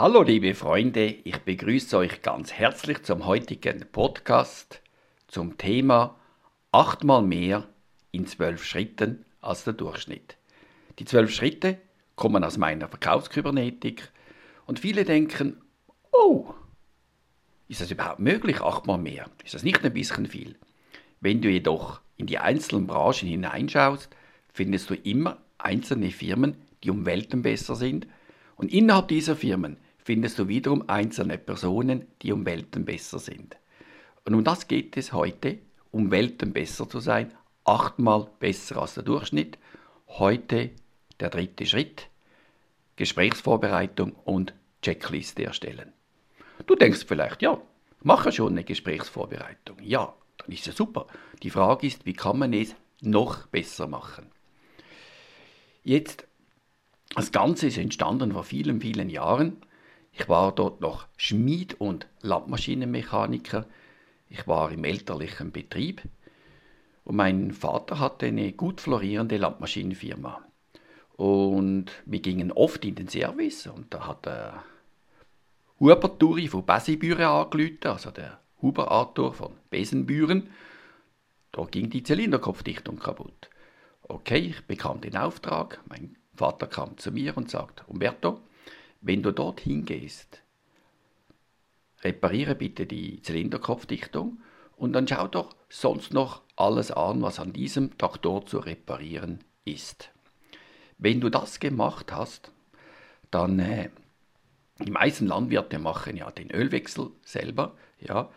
Hallo liebe Freunde, ich begrüße euch ganz herzlich zum heutigen Podcast zum Thema achtmal mehr in zwölf Schritten als der Durchschnitt. Die zwölf Schritte kommen aus meiner Verkaufskybernetik und viele denken, oh, ist das überhaupt möglich, achtmal mehr? Ist das nicht ein bisschen viel? Wenn du jedoch in die einzelnen Branchen hineinschaust, findest du immer einzelne Firmen, die um Welten besser sind und innerhalb dieser Firmen findest du wiederum einzelne Personen, die um Welten besser sind. Und um das geht es heute, um Welten besser zu sein, achtmal besser als der Durchschnitt. Heute der dritte Schritt, Gesprächsvorbereitung und Checkliste erstellen. Du denkst vielleicht, ja, mache schon eine Gesprächsvorbereitung. Ja, dann ist ja super. Die Frage ist, wie kann man es noch besser machen? Jetzt, das Ganze ist entstanden vor vielen, vielen Jahren. Ich war dort noch Schmied und Landmaschinenmechaniker. Ich war im elterlichen Betrieb. Und mein Vater hatte eine gut florierende Landmaschinenfirma. Und wir gingen oft in den Service und da hat der Huber Turi von Besibüren angerufen, also der Huber Arthur von Besenbüren. Da ging die Zylinderkopfdichtung kaputt. Okay, ich bekam den Auftrag. Mein Vater kam zu mir und sagte, Umberto, wenn du dort hingehst, repariere bitte die Zylinderkopfdichtung und dann schau doch sonst noch alles an, was an diesem Traktor zu reparieren ist. Wenn du das gemacht hast, dann äh, die meisten Landwirte machen ja den Ölwechsel selber, ja,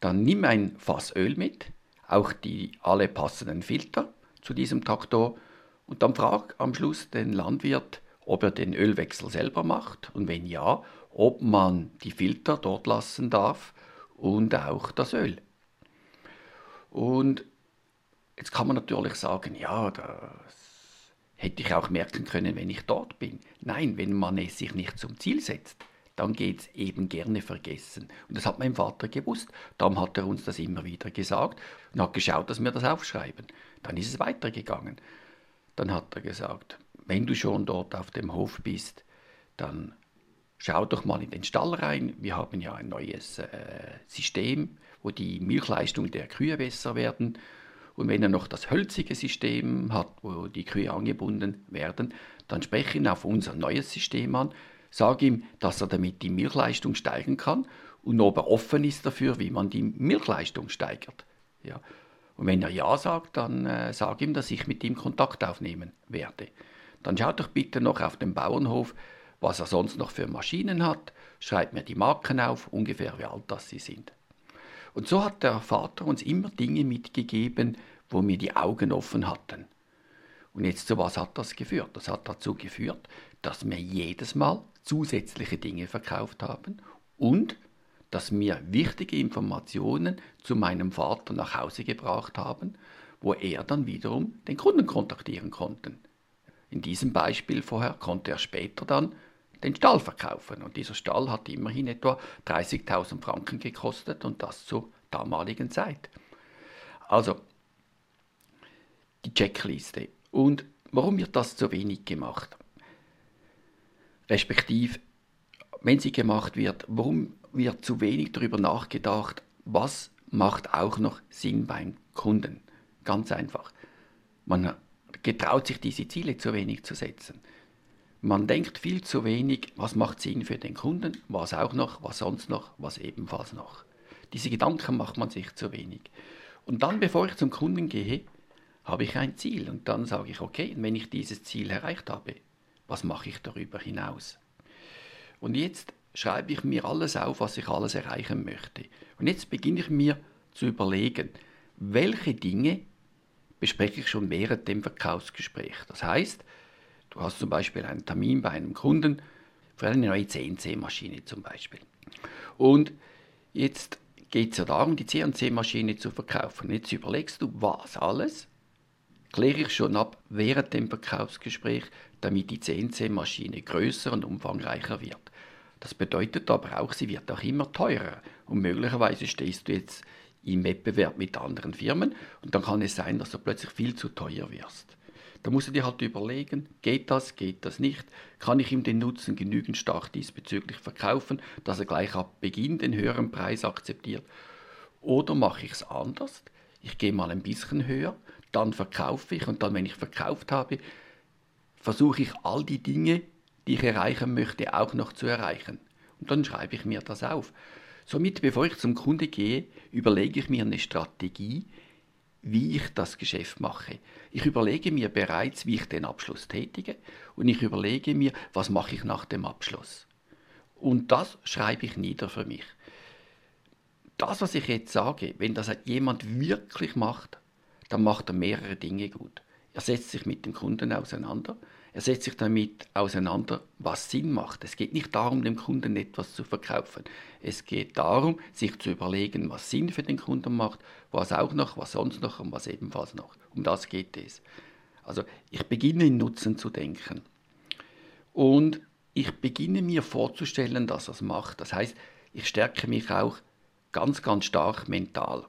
dann nimm ein Fass Öl mit, auch die alle passenden Filter zu diesem Traktor und dann frag am Schluss den Landwirt, ob er den Ölwechsel selber macht und wenn ja, ob man die Filter dort lassen darf und auch das Öl. Und jetzt kann man natürlich sagen, ja, das hätte ich auch merken können, wenn ich dort bin. Nein, wenn man es sich nicht zum Ziel setzt, dann geht es eben gerne vergessen. Und das hat mein Vater gewusst. Darum hat er uns das immer wieder gesagt und hat geschaut, dass wir das aufschreiben. Dann ist es weitergegangen. Dann hat er gesagt, wenn du schon dort auf dem Hof bist, dann schau doch mal in den Stall rein. Wir haben ja ein neues äh, System, wo die Milchleistung der Kühe besser werden. Und wenn er noch das hölzige System hat, wo die Kühe angebunden werden, dann spreche ihn auf unser neues System an, sage ihm, dass er damit die Milchleistung steigern kann und ob er offen ist dafür, wie man die Milchleistung steigert. Ja. Und wenn er Ja sagt, dann äh, sage ihm, dass ich mit ihm Kontakt aufnehmen werde. Dann schaut doch bitte noch auf dem Bauernhof, was er sonst noch für Maschinen hat, schreibt mir die Marken auf, ungefähr wie alt das sie sind. Und so hat der Vater uns immer Dinge mitgegeben, wo wir die Augen offen hatten. Und jetzt zu was hat das geführt? Das hat dazu geführt, dass wir jedes Mal zusätzliche Dinge verkauft haben und dass wir wichtige Informationen zu meinem Vater nach Hause gebracht haben, wo er dann wiederum den Kunden kontaktieren konnte. In diesem Beispiel vorher konnte er später dann den Stall verkaufen. Und dieser Stall hat immerhin etwa 30.000 Franken gekostet und das zur damaligen Zeit. Also, die Checkliste. Und warum wird das so wenig gemacht? Respektiv, wenn sie gemacht wird, warum wird zu wenig darüber nachgedacht, was macht auch noch Sinn beim Kunden? Ganz einfach. Man getraut sich diese Ziele zu wenig zu setzen. Man denkt viel zu wenig, was macht Sinn für den Kunden, was auch noch, was sonst noch, was ebenfalls noch. Diese Gedanken macht man sich zu wenig. Und dann, bevor ich zum Kunden gehe, habe ich ein Ziel und dann sage ich, okay, wenn ich dieses Ziel erreicht habe, was mache ich darüber hinaus? Und jetzt schreibe ich mir alles auf, was ich alles erreichen möchte. Und jetzt beginne ich mir zu überlegen, welche Dinge bespreche ich schon während dem Verkaufsgespräch. Das heißt, du hast zum Beispiel einen Termin bei einem Kunden für eine neue CNC-Maschine zum Beispiel. Und jetzt geht es ja darum, die CNC-Maschine zu verkaufen. Jetzt überlegst du, was alles kläre ich schon ab während dem Verkaufsgespräch, damit die CNC-Maschine größer und umfangreicher wird. Das bedeutet aber auch, sie wird auch immer teurer und möglicherweise stehst du jetzt im Wettbewerb mit anderen Firmen und dann kann es sein, dass du plötzlich viel zu teuer wirst. Da musst du dir halt überlegen, geht das, geht das nicht? Kann ich ihm den Nutzen genügend stark diesbezüglich verkaufen, dass er gleich ab Beginn den höheren Preis akzeptiert? Oder mache ich es anders? Ich gehe mal ein bisschen höher, dann verkaufe ich und dann, wenn ich verkauft habe, versuche ich all die Dinge, die ich erreichen möchte, auch noch zu erreichen. Und dann schreibe ich mir das auf. Somit, bevor ich zum Kunde gehe, überlege ich mir eine Strategie, wie ich das Geschäft mache. Ich überlege mir bereits, wie ich den Abschluss tätige und ich überlege mir, was mache ich nach dem Abschluss. Und das schreibe ich nieder für mich. Das, was ich jetzt sage, wenn das jemand wirklich macht, dann macht er mehrere Dinge gut. Er setzt sich mit dem Kunden auseinander, er setzt sich damit auseinander, was Sinn macht. Es geht nicht darum, dem Kunden etwas zu verkaufen. Es geht darum, sich zu überlegen, was Sinn für den Kunden macht, was auch noch, was sonst noch und was ebenfalls noch. Um das geht es. Also ich beginne in Nutzen zu denken. Und ich beginne mir vorzustellen, dass er es macht. Das heißt, ich stärke mich auch ganz, ganz stark mental.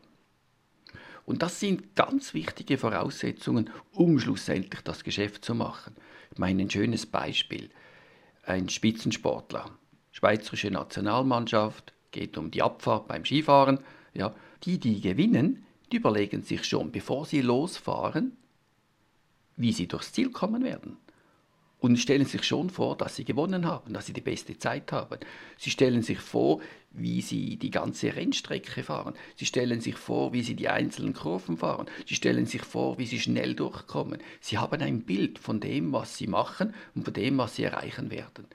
Und das sind ganz wichtige Voraussetzungen, um schlussendlich das Geschäft zu machen. Meine, ein schönes Beispiel. Ein Spitzensportler, Schweizerische Nationalmannschaft, geht um die Abfahrt beim Skifahren. Ja, die, die gewinnen, die überlegen sich schon, bevor sie losfahren, wie sie durchs Ziel kommen werden und stellen sich schon vor, dass sie gewonnen haben, dass sie die beste Zeit haben. Sie stellen sich vor, wie sie die ganze Rennstrecke fahren. Sie stellen sich vor, wie sie die einzelnen Kurven fahren. Sie stellen sich vor, wie sie schnell durchkommen. Sie haben ein Bild von dem, was sie machen und von dem, was sie erreichen werden.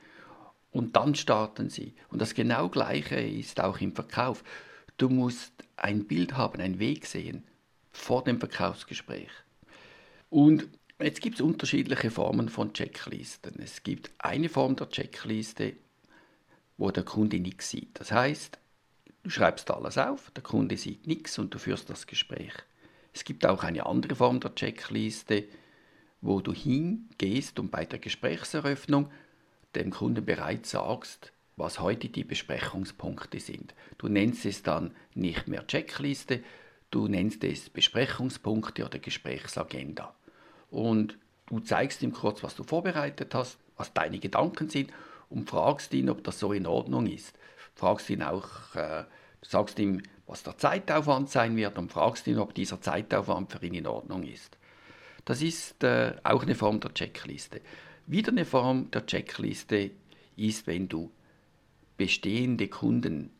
Und dann starten sie. Und das genau gleiche ist auch im Verkauf. Du musst ein Bild haben, einen Weg sehen vor dem Verkaufsgespräch. Und Jetzt gibt es unterschiedliche Formen von Checklisten. Es gibt eine Form der Checkliste, wo der Kunde nichts sieht. Das heißt, du schreibst alles auf, der Kunde sieht nichts und du führst das Gespräch. Es gibt auch eine andere Form der Checkliste, wo du hingehst und bei der Gesprächseröffnung dem Kunden bereits sagst, was heute die Besprechungspunkte sind. Du nennst es dann nicht mehr Checkliste, du nennst es Besprechungspunkte oder Gesprächsagenda und du zeigst ihm kurz, was du vorbereitet hast, was deine Gedanken sind und fragst ihn, ob das so in Ordnung ist. Fragst ihn auch, äh, sagst ihm, was der Zeitaufwand sein wird und fragst ihn, ob dieser Zeitaufwand für ihn in Ordnung ist. Das ist äh, auch eine Form der Checkliste. Wieder eine Form der Checkliste ist, wenn du bestehende Kunden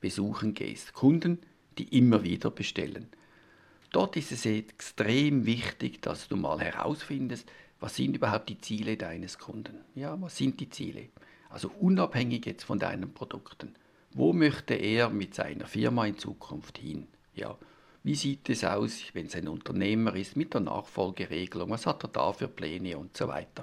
besuchen gehst. Kunden, die immer wieder bestellen. Dort ist es extrem wichtig, dass du mal herausfindest, was sind überhaupt die Ziele deines Kunden. Ja, was sind die Ziele? Also unabhängig jetzt von deinen Produkten. Wo möchte er mit seiner Firma in Zukunft hin? Ja, wie sieht es aus, wenn es ein Unternehmer ist, mit der Nachfolgeregelung? Was hat er da für Pläne und so weiter?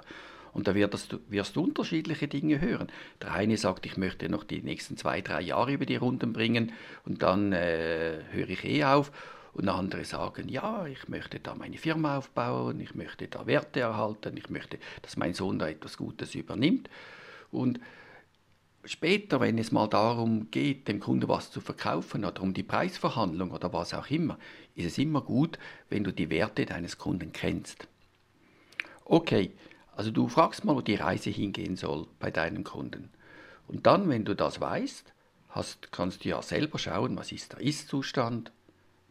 Und da wirst du, wirst du unterschiedliche Dinge hören. Der eine sagt, ich möchte noch die nächsten zwei, drei Jahre über die Runden bringen und dann äh, höre ich eh auf. Und andere sagen, ja, ich möchte da meine Firma aufbauen, ich möchte da Werte erhalten, ich möchte, dass mein Sohn da etwas Gutes übernimmt. Und später, wenn es mal darum geht, dem Kunden was zu verkaufen oder um die Preisverhandlung oder was auch immer, ist es immer gut, wenn du die Werte deines Kunden kennst. Okay, also du fragst mal, wo die Reise hingehen soll bei deinem Kunden. Und dann, wenn du das weißt, hast, kannst du ja selber schauen, was ist der Ist-Zustand,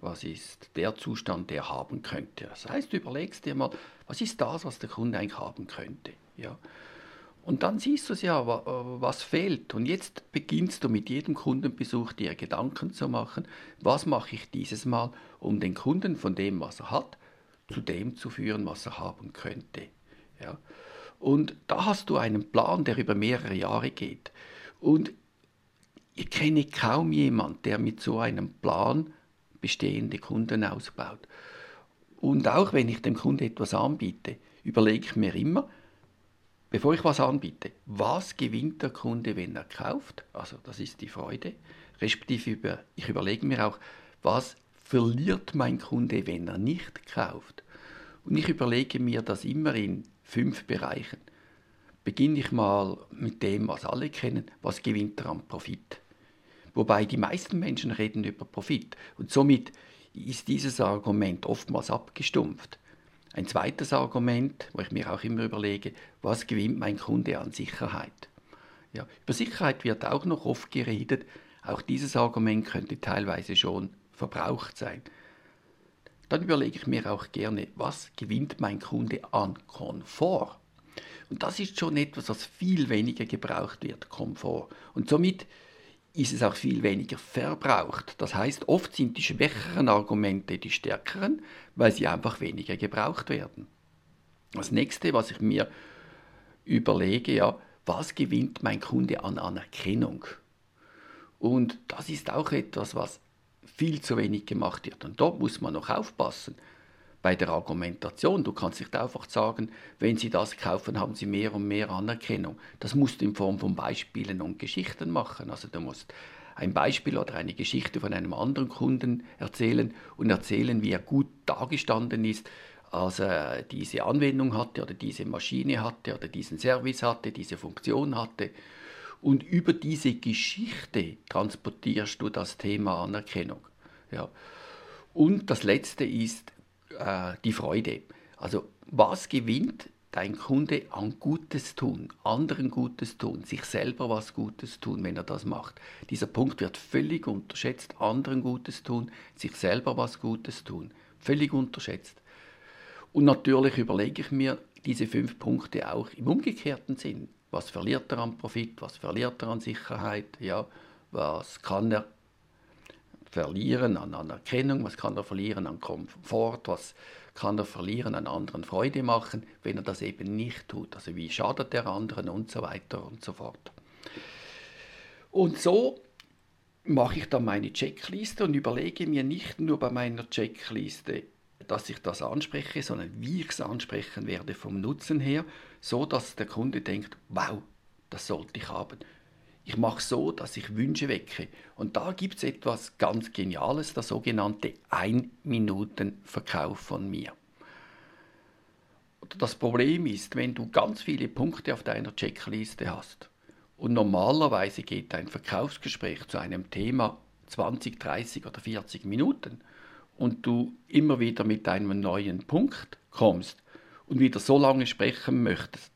was ist der Zustand, der haben könnte. Das heißt, du überlegst dir mal, was ist das, was der Kunde eigentlich haben könnte. Ja? Und dann siehst du es ja, was fehlt. Und jetzt beginnst du mit jedem Kundenbesuch dir Gedanken zu machen, was mache ich dieses Mal, um den Kunden von dem, was er hat, zu dem zu führen, was er haben könnte. Ja? Und da hast du einen Plan, der über mehrere Jahre geht. Und ich kenne kaum jemanden, der mit so einem Plan bestehende Kunden ausbaut. Und auch wenn ich dem Kunden etwas anbiete, überlege ich mir immer, bevor ich was anbiete, was gewinnt der Kunde, wenn er kauft? Also das ist die Freude. Respektive ich überlege mir auch, was verliert mein Kunde, wenn er nicht kauft? Und ich überlege mir das immer in fünf Bereichen. Beginne ich mal mit dem, was alle kennen, was gewinnt er an Profit? Wobei die meisten Menschen reden über Profit und somit ist dieses Argument oftmals abgestumpft. Ein zweites Argument, wo ich mir auch immer überlege, was gewinnt mein Kunde an Sicherheit? Ja, über Sicherheit wird auch noch oft geredet. Auch dieses Argument könnte teilweise schon verbraucht sein. Dann überlege ich mir auch gerne, was gewinnt mein Kunde an Komfort? Und das ist schon etwas, was viel weniger gebraucht wird, Komfort. Und somit ist es auch viel weniger verbraucht. Das heißt, oft sind die schwächeren Argumente die stärkeren, weil sie einfach weniger gebraucht werden. Das nächste, was ich mir überlege, ja, was gewinnt mein Kunde an Anerkennung? Und das ist auch etwas, was viel zu wenig gemacht wird. Und dort muss man noch aufpassen bei der Argumentation. Du kannst nicht einfach sagen, wenn Sie das kaufen, haben Sie mehr und mehr Anerkennung. Das musst du in Form von Beispielen und Geschichten machen. Also du musst ein Beispiel oder eine Geschichte von einem anderen Kunden erzählen und erzählen, wie er gut dargestanden ist, als er diese Anwendung hatte oder diese Maschine hatte oder diesen Service hatte, diese Funktion hatte. Und über diese Geschichte transportierst du das Thema Anerkennung. Ja. Und das Letzte ist, äh, die Freude. Also was gewinnt dein Kunde an Gutes tun, anderen Gutes tun, sich selber was Gutes tun, wenn er das macht. Dieser Punkt wird völlig unterschätzt, anderen Gutes tun, sich selber was Gutes tun, völlig unterschätzt. Und natürlich überlege ich mir diese fünf Punkte auch im umgekehrten Sinn. Was verliert er an Profit, was verliert er an Sicherheit, ja, was kann er verlieren an Anerkennung, was kann er verlieren an Komfort, was kann er verlieren an anderen Freude machen, wenn er das eben nicht tut. Also wie schadet der anderen und so weiter und so fort. Und so mache ich dann meine Checkliste und überlege mir nicht nur bei meiner Checkliste, dass ich das anspreche, sondern wie ich es ansprechen werde vom Nutzen her, so dass der Kunde denkt, wow, das sollte ich haben. Ich mache so, dass ich Wünsche wecke. Und da gibt es etwas ganz Geniales, der sogenannte Ein-Minuten-Verkauf von mir. Das Problem ist, wenn du ganz viele Punkte auf deiner Checkliste hast und normalerweise geht dein Verkaufsgespräch zu einem Thema 20, 30 oder 40 Minuten und du immer wieder mit einem neuen Punkt kommst und wieder so lange sprechen möchtest,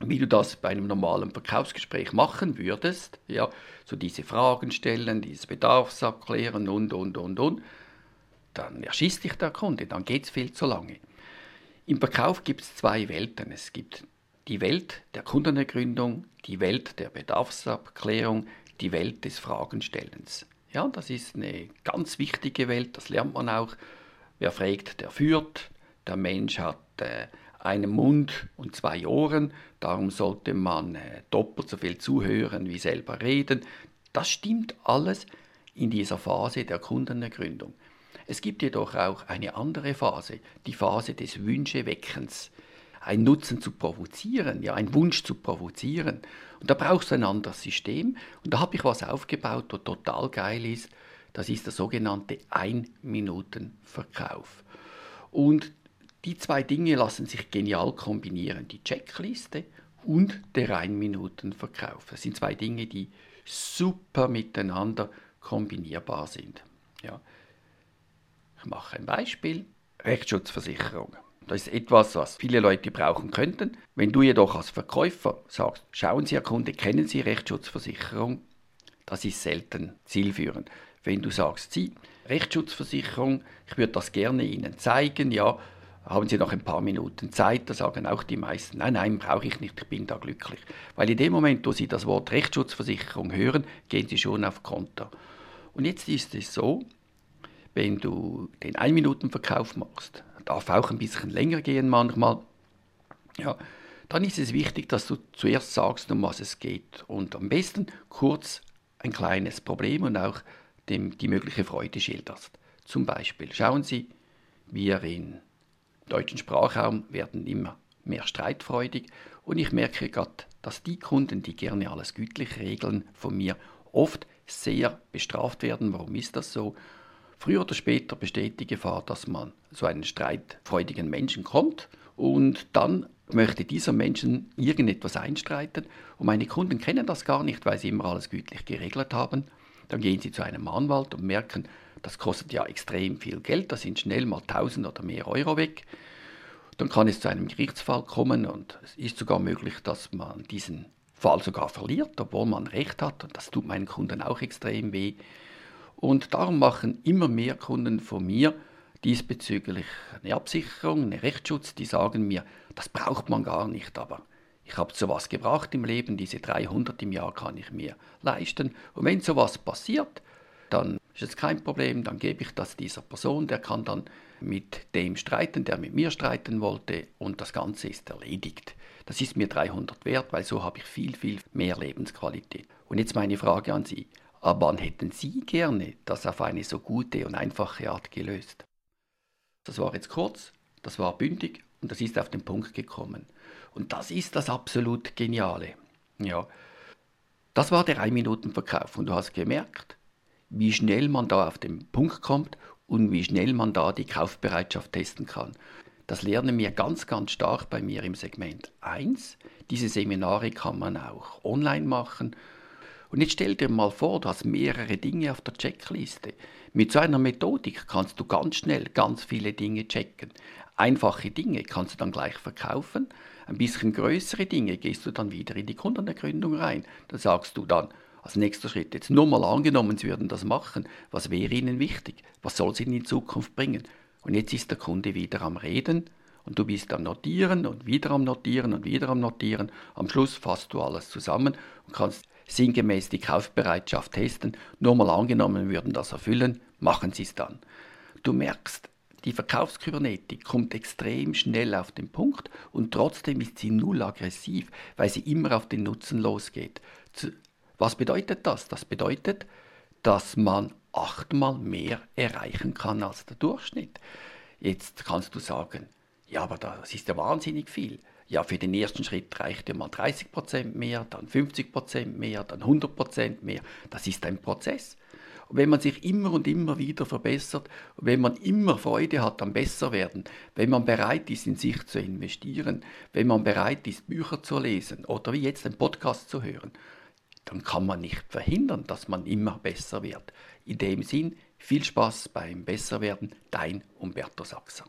wie du das bei einem normalen Verkaufsgespräch machen würdest, ja, so diese Fragen stellen, dieses Bedarfsabklären und, und, und, und, dann erschießt dich der Kunde, dann geht es viel zu lange. Im Verkauf gibt es zwei Welten. Es gibt die Welt der Kundenergründung, die Welt der Bedarfsabklärung, die Welt des Fragenstellens. Ja, das ist eine ganz wichtige Welt, das lernt man auch. Wer fragt, der führt. Der Mensch hat äh, einen Mund und zwei Ohren, darum sollte man äh, doppelt so viel zuhören wie selber reden. Das stimmt alles in dieser Phase der Kundenergründung. Es gibt jedoch auch eine andere Phase, die Phase des Wünscheweckens. Ein Nutzen zu provozieren, ja, ein Wunsch zu provozieren. Und da brauchst du ein anderes System. Und da habe ich was aufgebaut, das total geil ist. Das ist der sogenannte Ein-Minuten-Verkauf. Und die zwei Dinge lassen sich genial kombinieren. Die Checkliste und der Ein-Minuten-Verkauf. Das sind zwei Dinge, die super miteinander kombinierbar sind. Ja. Ich mache ein Beispiel. Rechtsschutzversicherung. Das ist etwas, was viele Leute brauchen könnten. Wenn du jedoch als Verkäufer sagst, schauen Sie, Herr Kunde, kennen Sie Rechtsschutzversicherung? Das ist selten zielführend. Wenn du sagst, Sie, Rechtsschutzversicherung, ich würde das gerne Ihnen zeigen, ja, haben Sie noch ein paar Minuten Zeit? Da sagen auch die meisten, nein, nein, brauche ich nicht, ich bin da glücklich. Weil in dem Moment, wo Sie das Wort Rechtsschutzversicherung hören, gehen Sie schon auf Konto. Und jetzt ist es so, wenn du den Ein-Minuten-Verkauf machst, darf auch ein bisschen länger gehen manchmal, ja, dann ist es wichtig, dass du zuerst sagst, um was es geht. Und am besten kurz ein kleines Problem und auch dem, die mögliche Freude schilderst. Zum Beispiel, schauen Sie, wir in deutschen Sprachraum werden immer mehr streitfreudig und ich merke gerade, dass die Kunden, die gerne alles gütlich regeln, von mir oft sehr bestraft werden. Warum ist das so? Früher oder später besteht die Gefahr, dass man so einen streitfreudigen Menschen kommt und dann möchte dieser Menschen irgendetwas einstreiten und meine Kunden kennen das gar nicht, weil sie immer alles gütlich geregelt haben. Dann gehen sie zu einem Anwalt und merken, das kostet ja extrem viel Geld, da sind schnell mal 1000 oder mehr Euro weg. dann kann es zu einem Gerichtsfall kommen und es ist sogar möglich, dass man diesen Fall sogar verliert, obwohl man Recht hat. Und das tut meinen Kunden auch extrem weh. Und darum machen immer mehr Kunden von mir diesbezüglich eine Absicherung, einen Rechtsschutz, die sagen mir, das braucht man gar nicht, aber ich habe sowas gebracht im Leben, diese 300 im Jahr kann ich mir leisten. Und wenn sowas passiert, dann ist es kein Problem, dann gebe ich das dieser Person, der kann dann mit dem streiten, der mit mir streiten wollte und das Ganze ist erledigt. Das ist mir 300 wert, weil so habe ich viel, viel mehr Lebensqualität. Und jetzt meine Frage an Sie. Ab wann hätten Sie gerne das auf eine so gute und einfache Art gelöst? Das war jetzt kurz, das war bündig und das ist auf den Punkt gekommen. Und das ist das absolut Geniale. Ja, das war der 1-Minuten-Verkauf und du hast gemerkt, wie schnell man da auf den Punkt kommt und wie schnell man da die Kaufbereitschaft testen kann. Das lernen wir ganz, ganz stark bei mir im Segment 1. Diese Seminare kann man auch online machen. Und jetzt stell dir mal vor, du hast mehrere Dinge auf der Checkliste. Mit so einer Methodik kannst du ganz schnell ganz viele Dinge checken. Einfache Dinge kannst du dann gleich verkaufen. Ein bisschen größere Dinge gehst du dann wieder in die Kundenergründung rein. Da sagst du dann, als nächster Schritt, jetzt nur mal angenommen, Sie würden das machen, was wäre Ihnen wichtig? Was soll es Ihnen in Zukunft bringen? Und jetzt ist der Kunde wieder am Reden und du bist am Notieren und wieder am Notieren und wieder am Notieren. Am Schluss fasst du alles zusammen und kannst sinngemäß die Kaufbereitschaft testen. Nur mal angenommen, würden das erfüllen, machen Sie es dann. Du merkst, die Verkaufskybernetik kommt extrem schnell auf den Punkt und trotzdem ist sie null aggressiv, weil sie immer auf den Nutzen losgeht. Was bedeutet das? Das bedeutet, dass man achtmal mehr erreichen kann als der Durchschnitt. Jetzt kannst du sagen, ja, aber das ist ja wahnsinnig viel. Ja, für den ersten Schritt reicht ja mal 30% mehr, dann 50% mehr, dann 100% mehr. Das ist ein Prozess. Und wenn man sich immer und immer wieder verbessert, wenn man immer Freude hat am Besserwerden, wenn man bereit ist, in sich zu investieren, wenn man bereit ist, Bücher zu lesen oder wie jetzt einen Podcast zu hören, dann kann man nicht verhindern, dass man immer besser wird. In dem Sinn, viel Spaß beim Besserwerden, dein Umberto Sachser.